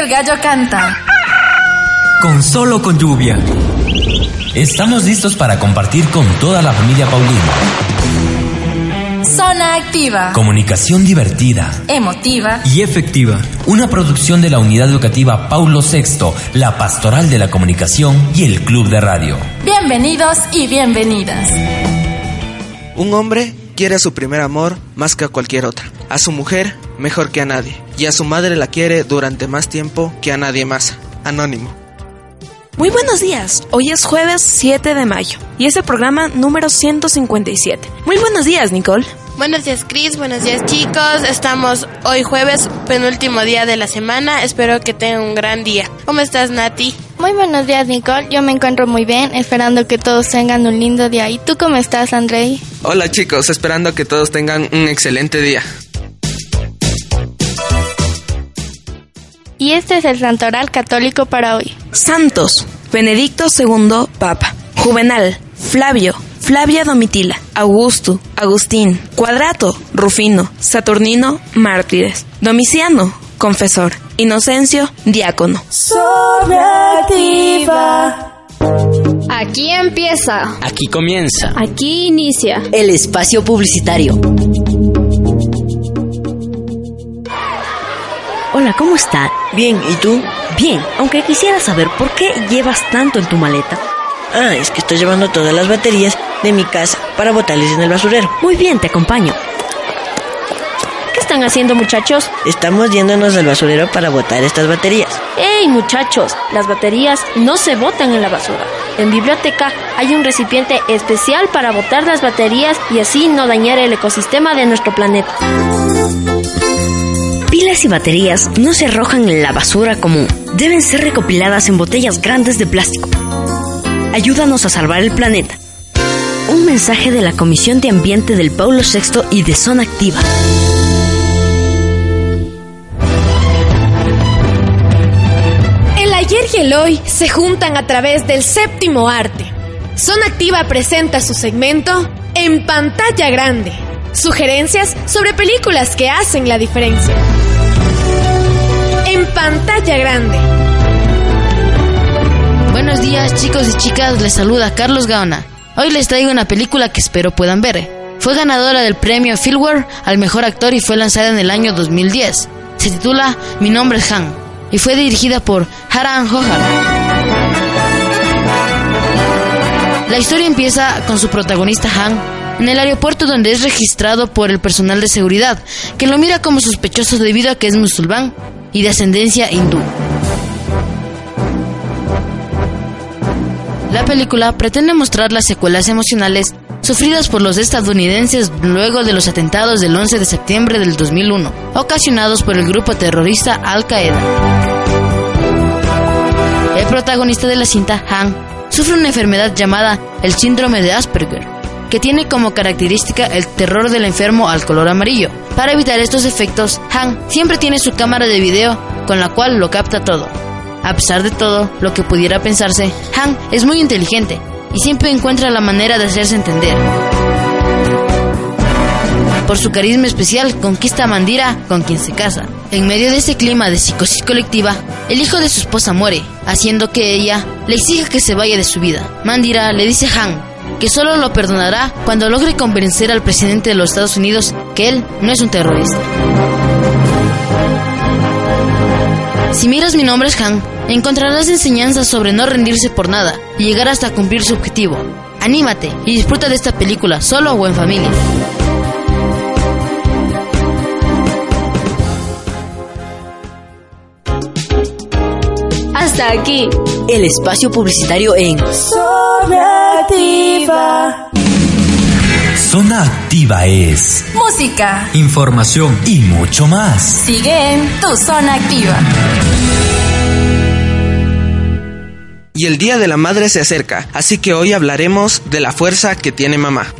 el gallo canta, Con solo con lluvia. Estamos listos para compartir con toda la familia Paulino. zona activa, Comunicación divertida emotiva, y efectiva. Una producción de la Unidad Educativa Paulo VI, la Pastoral de la Comunicación y el Club de Radio. bienvenidos y bienvenidas. Un hombre quiere a su primer amor más que a cualquier otra, a su mujer mejor que a nadie, y a su madre la quiere durante más tiempo que a nadie más. Anónimo. Muy buenos días, hoy es jueves 7 de mayo y es el programa número 157. Muy buenos días, Nicole. Buenos días, Chris. Buenos días, chicos. Estamos hoy jueves, penúltimo día de la semana. Espero que tengan un gran día. ¿Cómo estás, Nati? Muy buenos días, Nicole. Yo me encuentro muy bien, esperando que todos tengan un lindo día. ¿Y tú cómo estás, Andrei? Hola chicos, esperando que todos tengan un excelente día. Y este es el santoral católico para hoy. Santos, Benedicto II, Papa. Juvenal, Flavio, Flavia Domitila, Augusto, Agustín, Cuadrato, Rufino, Saturnino, Mártires, Domiciano, Confesor, Inocencio, Diácono. Aquí empieza. Aquí comienza. Aquí inicia. El espacio publicitario. Hola, ¿cómo está? Bien, ¿y tú? Bien, aunque quisiera saber por qué llevas tanto en tu maleta. Ah, es que estoy llevando todas las baterías de mi casa para botarles en el basurero. Muy bien, te acompaño. ¿Qué están haciendo, muchachos? Estamos yéndonos al basurero para botar estas baterías. ¡Ey, muchachos! Las baterías no se botan en la basura. En biblioteca hay un recipiente especial para botar las baterías y así no dañar el ecosistema de nuestro planeta. Pilas y baterías no se arrojan en la basura común. Deben ser recopiladas en botellas grandes de plástico. Ayúdanos a salvar el planeta. Un mensaje de la Comisión de Ambiente del Paulo VI y de Zona Activa. El ayer y el hoy se juntan a través del séptimo arte. Zona Activa presenta su segmento En pantalla grande. Sugerencias sobre películas que hacen la diferencia. En pantalla grande. Buenos días chicos y chicas, les saluda Carlos Gaona. Hoy les traigo una película que espero puedan ver. Fue ganadora del premio Fieldware al mejor actor y fue lanzada en el año 2010. Se titula Mi nombre es Han y fue dirigida por Haran Johar. La historia empieza con su protagonista Han en el aeropuerto donde es registrado por el personal de seguridad, que lo mira como sospechoso debido a que es musulmán y de ascendencia hindú. La película pretende mostrar las secuelas emocionales sufridas por los estadounidenses luego de los atentados del 11 de septiembre del 2001, ocasionados por el grupo terrorista Al-Qaeda. El protagonista de la cinta, Han, sufre una enfermedad llamada el síndrome de Asperger, que tiene como característica el terror del enfermo al color amarillo. Para evitar estos efectos, Han siempre tiene su cámara de video con la cual lo capta todo. A pesar de todo lo que pudiera pensarse, Han es muy inteligente y siempre encuentra la manera de hacerse entender. Por su carisma especial, conquista a Mandira, con quien se casa. En medio de ese clima de psicosis colectiva, el hijo de su esposa muere, haciendo que ella le exija que se vaya de su vida. Mandira le dice a Han que solo lo perdonará cuando logre convencer al presidente de los Estados Unidos que él no es un terrorista. Si miras mi nombre es Han, encontrarás enseñanzas sobre no rendirse por nada y llegar hasta cumplir su objetivo. Anímate y disfruta de esta película solo o en familia. Hasta aquí. El espacio publicitario en Zona Activa. Zona Activa es música, información y mucho más. Sigue en tu zona activa. Y el Día de la Madre se acerca, así que hoy hablaremos de la fuerza que tiene mamá.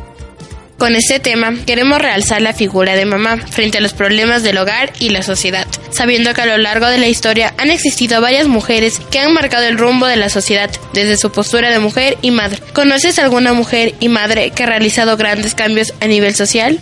Con este tema queremos realzar la figura de mamá frente a los problemas del hogar y la sociedad, sabiendo que a lo largo de la historia han existido varias mujeres que han marcado el rumbo de la sociedad desde su postura de mujer y madre. ¿Conoces alguna mujer y madre que ha realizado grandes cambios a nivel social?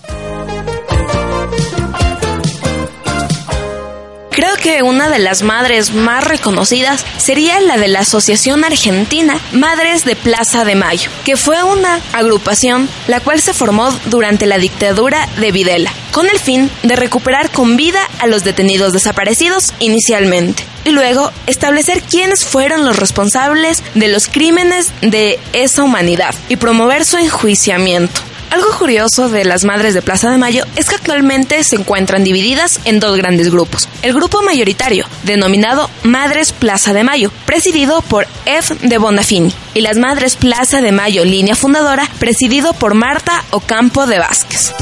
Creo que una de las madres más reconocidas sería la de la Asociación Argentina Madres de Plaza de Mayo, que fue una agrupación la cual se formó durante la dictadura de Videla, con el fin de recuperar con vida a los detenidos desaparecidos inicialmente, y luego establecer quiénes fueron los responsables de los crímenes de esa humanidad y promover su enjuiciamiento. Algo curioso de las Madres de Plaza de Mayo es que actualmente se encuentran divididas en dos grandes grupos. El grupo mayoritario, denominado Madres Plaza de Mayo, presidido por F. de Bonafini, y las Madres Plaza de Mayo, línea fundadora, presidido por Marta Ocampo de Vázquez.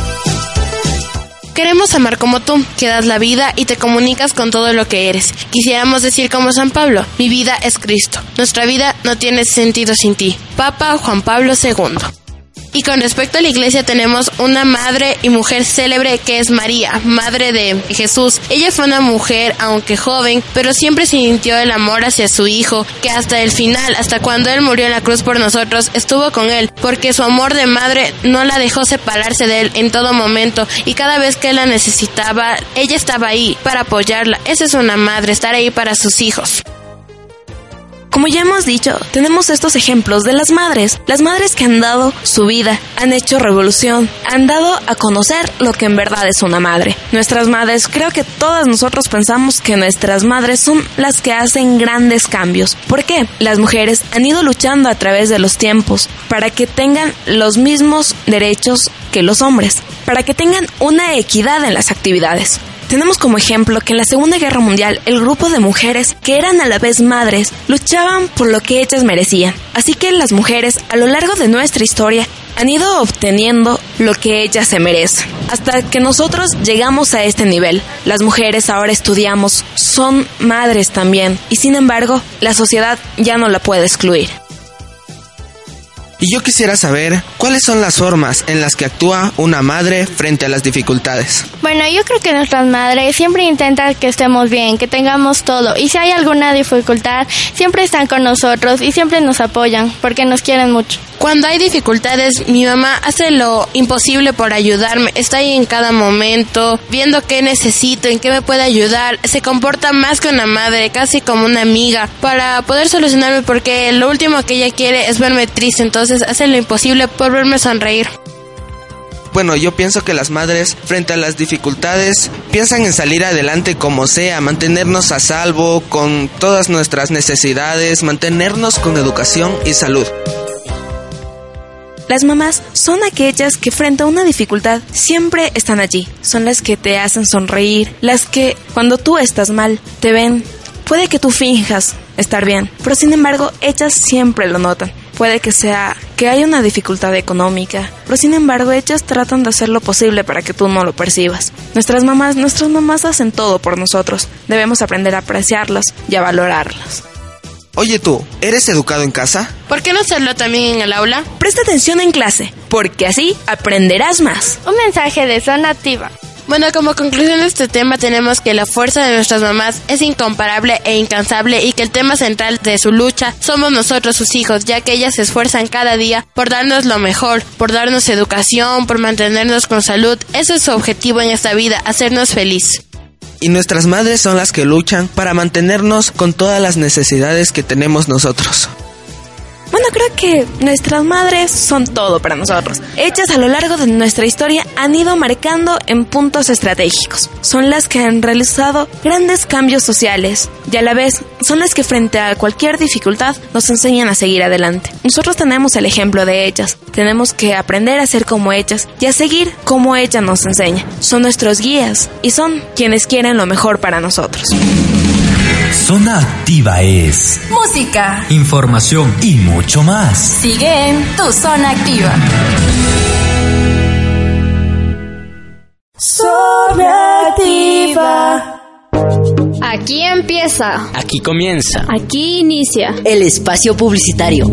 Queremos amar como tú, que das la vida y te comunicas con todo lo que eres. Quisiéramos decir como San Pablo, mi vida es Cristo. Nuestra vida no tiene sentido sin ti. Papa Juan Pablo II. Y con respecto a la iglesia tenemos una madre y mujer célebre que es María, madre de Jesús. Ella fue una mujer, aunque joven, pero siempre sintió el amor hacia su hijo, que hasta el final, hasta cuando él murió en la cruz por nosotros, estuvo con él, porque su amor de madre no la dejó separarse de él en todo momento y cada vez que él la necesitaba, ella estaba ahí para apoyarla. Esa es una madre, estar ahí para sus hijos. Como ya hemos dicho, tenemos estos ejemplos de las madres, las madres que han dado su vida, han hecho revolución, han dado a conocer lo que en verdad es una madre. Nuestras madres, creo que todas nosotros pensamos que nuestras madres son las que hacen grandes cambios. ¿Por qué? Las mujeres han ido luchando a través de los tiempos para que tengan los mismos derechos que los hombres, para que tengan una equidad en las actividades. Tenemos como ejemplo que en la Segunda Guerra Mundial el grupo de mujeres que eran a la vez madres luchaban por lo que ellas merecían. Así que las mujeres a lo largo de nuestra historia han ido obteniendo lo que ellas se merecen. Hasta que nosotros llegamos a este nivel. Las mujeres ahora estudiamos, son madres también. Y sin embargo, la sociedad ya no la puede excluir. Y yo quisiera saber cuáles son las formas en las que actúa una madre frente a las dificultades. Bueno, yo creo que nuestras madres siempre intentan que estemos bien, que tengamos todo. Y si hay alguna dificultad, siempre están con nosotros y siempre nos apoyan porque nos quieren mucho. Cuando hay dificultades, mi mamá hace lo imposible por ayudarme. Está ahí en cada momento, viendo qué necesito, en qué me puede ayudar. Se comporta más que una madre, casi como una amiga, para poder solucionarme porque lo último que ella quiere es verme triste. Entonces hace lo imposible por verme sonreír. Bueno, yo pienso que las madres, frente a las dificultades, piensan en salir adelante como sea, mantenernos a salvo con todas nuestras necesidades, mantenernos con educación y salud. Las mamás son aquellas que frente a una dificultad siempre están allí. Son las que te hacen sonreír, las que cuando tú estás mal te ven. Puede que tú finjas estar bien, pero sin embargo ellas siempre lo notan. Puede que sea que hay una dificultad económica, pero sin embargo ellas tratan de hacer lo posible para que tú no lo percibas. Nuestras mamás, nuestras mamás hacen todo por nosotros. Debemos aprender a apreciarlas y a valorarlas. Oye tú, ¿eres educado en casa? ¿Por qué no hacerlo también en el aula? Presta atención en clase, porque así aprenderás más. Un mensaje de zona activa. Bueno, como conclusión de este tema tenemos que la fuerza de nuestras mamás es incomparable e incansable y que el tema central de su lucha somos nosotros sus hijos, ya que ellas se esfuerzan cada día por darnos lo mejor, por darnos educación, por mantenernos con salud. Ese es su objetivo en esta vida, hacernos feliz. Y nuestras madres son las que luchan para mantenernos con todas las necesidades que tenemos nosotros. Bueno, creo que nuestras madres son todo para nosotros. Ellas a lo largo de nuestra historia han ido marcando en puntos estratégicos. Son las que han realizado grandes cambios sociales y a la vez son las que frente a cualquier dificultad nos enseñan a seguir adelante. Nosotros tenemos el ejemplo de ellas. Tenemos que aprender a ser como ellas y a seguir como ella nos enseña. Son nuestros guías y son quienes quieren lo mejor para nosotros. Zona Activa es música, información y mucho más. Sigue en tu Zona Activa. Zona Activa. Aquí empieza. Aquí comienza. Aquí inicia. El espacio publicitario.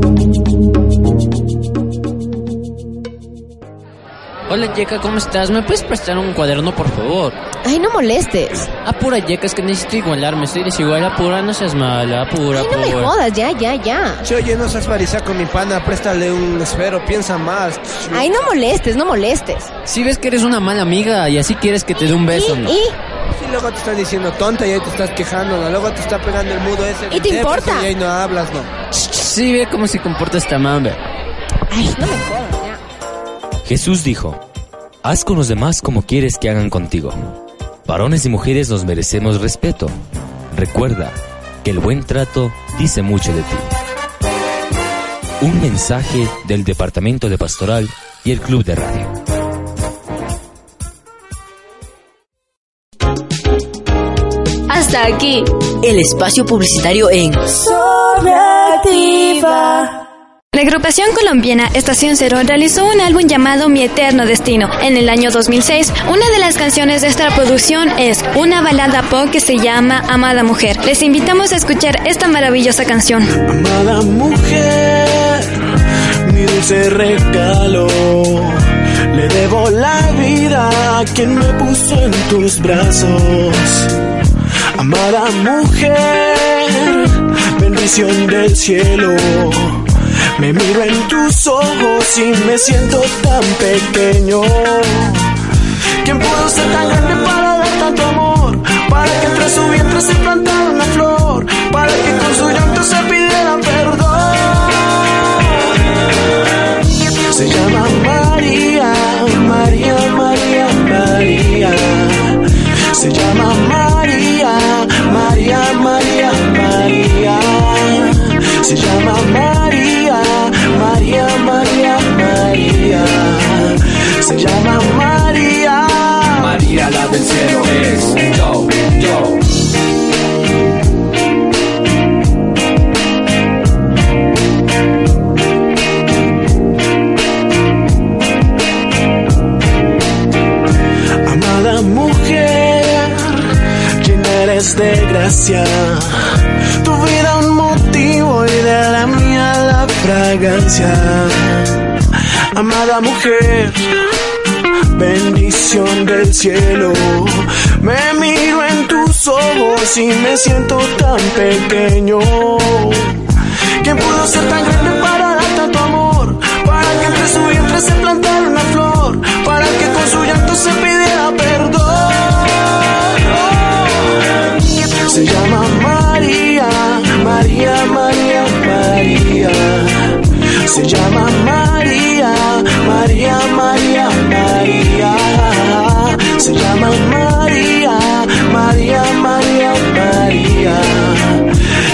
Hola Yeka, ¿cómo estás? ¿Me puedes prestar un cuaderno, por favor? Ay, no molestes. Apura, Yeka, es que necesito igualarme. Estoy desigual. Apura, no seas mala. Apura, Ay, no me jodas, ya, ya, ya. Che, oye, no seas con mi pana, préstale un esfero, piensa más. Ay, no molestes, no molestes. Si ves que eres una mala amiga y así quieres que te dé un beso, ¿no? ¿Y? Y luego te están diciendo tonta y ahí te estás quejando, ¿no? Luego te está pegando el mudo ese. ¿Y te importa? Y ahí no hablas, ¿no? Sí, ve cómo se comporta esta mamba. Ay, no me jodas. Jesús dijo, haz con los demás como quieres que hagan contigo. Varones y mujeres nos merecemos respeto. Recuerda que el buen trato dice mucho de ti. Un mensaje del Departamento de Pastoral y el Club de Radio. Hasta aquí. El espacio publicitario en Sobreactiva. La agrupación colombiana Estación Cero realizó un álbum llamado Mi Eterno Destino en el año 2006. Una de las canciones de esta producción es una balada pop que se llama Amada Mujer. Les invitamos a escuchar esta maravillosa canción. Amada mujer, mi dulce regalo. Le debo la vida a quien me puso en tus brazos. Amada mujer, bendición del cielo. Me miro en tus ojos y me siento tan pequeño. ¿Quién pudo ser tan grande para dar tanto amor? Para que entre su vientre se plantara una flor. Para que con su llanto se pidiera perdón. Se llama Tu vida un motivo y de la mía la fragancia. Amada mujer, bendición del cielo. Me miro en tus ojos y me siento tan pequeño. ¿Quién pudo ser tan grande para dar tanto amor? Para que entre su vientre se plantara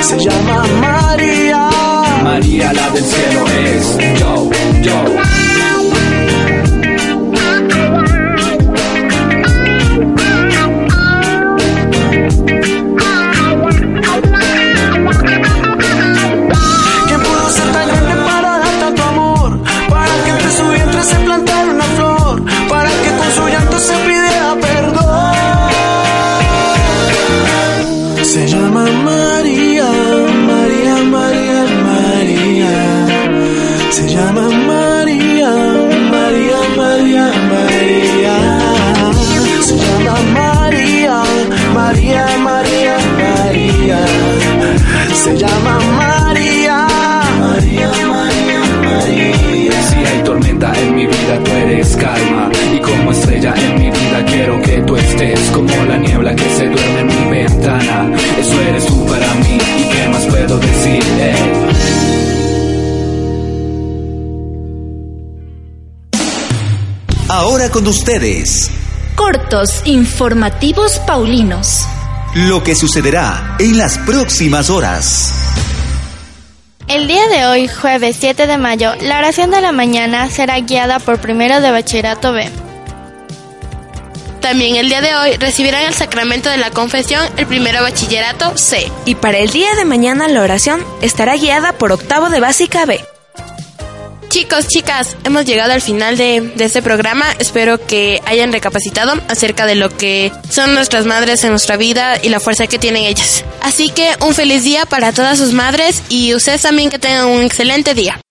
Se llama María. María la del cielo es yo, yo. Ahora con ustedes, Cortos informativos paulinos. lo que sucederá en las próximas horas. El día de hoy, jueves 7 de mayo, la oración de la mañana será guiada por primero de bachillerato B. También el día de hoy recibirán el sacramento de la confesión el primero bachillerato C. Y para el día de mañana la oración estará guiada por octavo de básica B. Chicos, chicas, hemos llegado al final de, de, este programa. Espero que hayan recapacitado acerca de lo que son nuestras madres en nuestra vida y la fuerza que tienen ellas. Así que un feliz día para todas sus madres y ustedes también que tengan un excelente día.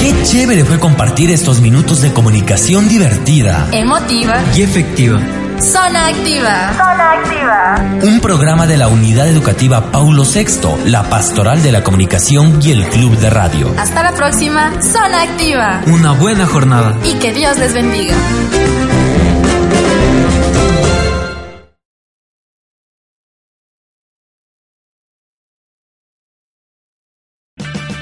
Qué chévere fue compartir estos minutos de comunicación divertida, emotiva y efectiva. Zona Activa. Zona Activa. Un programa de la Unidad Educativa Paulo VI, la Pastoral de la Comunicación y el Club de Radio. Hasta la próxima, Zona Activa. Una buena jornada. Y que Dios les bendiga.